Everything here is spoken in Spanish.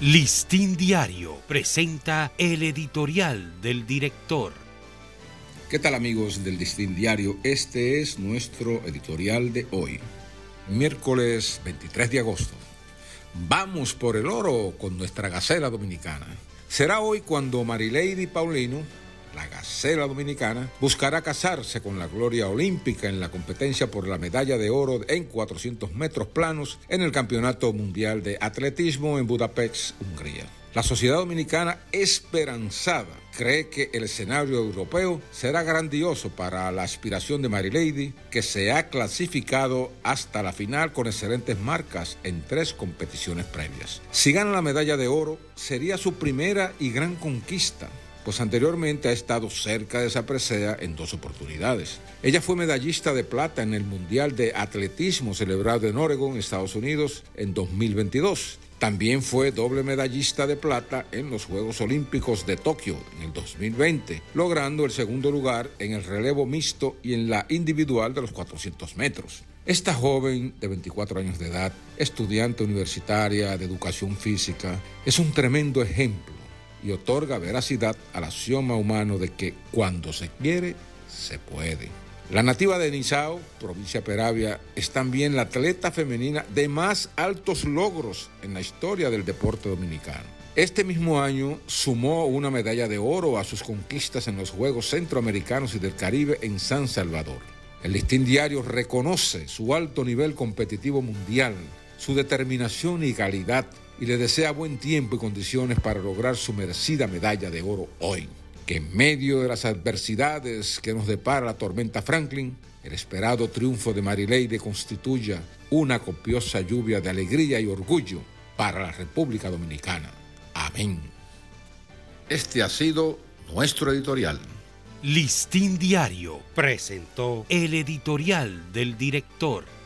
Listín Diario presenta el editorial del director. ¿Qué tal amigos del Listín Diario? Este es nuestro editorial de hoy, miércoles 23 de agosto. Vamos por el oro con nuestra gacela dominicana. Será hoy cuando Marilady Paulino la Gacela Dominicana, buscará casarse con la gloria olímpica en la competencia por la medalla de oro en 400 metros planos en el Campeonato Mundial de Atletismo en Budapest, Hungría. La sociedad dominicana esperanzada cree que el escenario europeo será grandioso para la aspiración de Marilady, que se ha clasificado hasta la final con excelentes marcas en tres competiciones previas. Si gana la medalla de oro, sería su primera y gran conquista pues anteriormente ha estado cerca de esa presea en dos oportunidades. Ella fue medallista de plata en el Mundial de Atletismo celebrado en Oregon, Estados Unidos, en 2022. También fue doble medallista de plata en los Juegos Olímpicos de Tokio en el 2020, logrando el segundo lugar en el relevo mixto y en la individual de los 400 metros. Esta joven de 24 años de edad, estudiante universitaria de educación física, es un tremendo ejemplo y otorga veracidad al axioma humano de que cuando se quiere, se puede. La nativa de Nizao, provincia Peravia, es también la atleta femenina de más altos logros en la historia del deporte dominicano. Este mismo año sumó una medalla de oro a sus conquistas en los Juegos Centroamericanos y del Caribe en San Salvador. El listín diario reconoce su alto nivel competitivo mundial, su determinación y calidad y le desea buen tiempo y condiciones para lograr su merecida medalla de oro hoy. Que en medio de las adversidades que nos depara la tormenta Franklin, el esperado triunfo de Marileide constituya una copiosa lluvia de alegría y orgullo para la República Dominicana. Amén. Este ha sido nuestro editorial. Listín Diario presentó el editorial del director.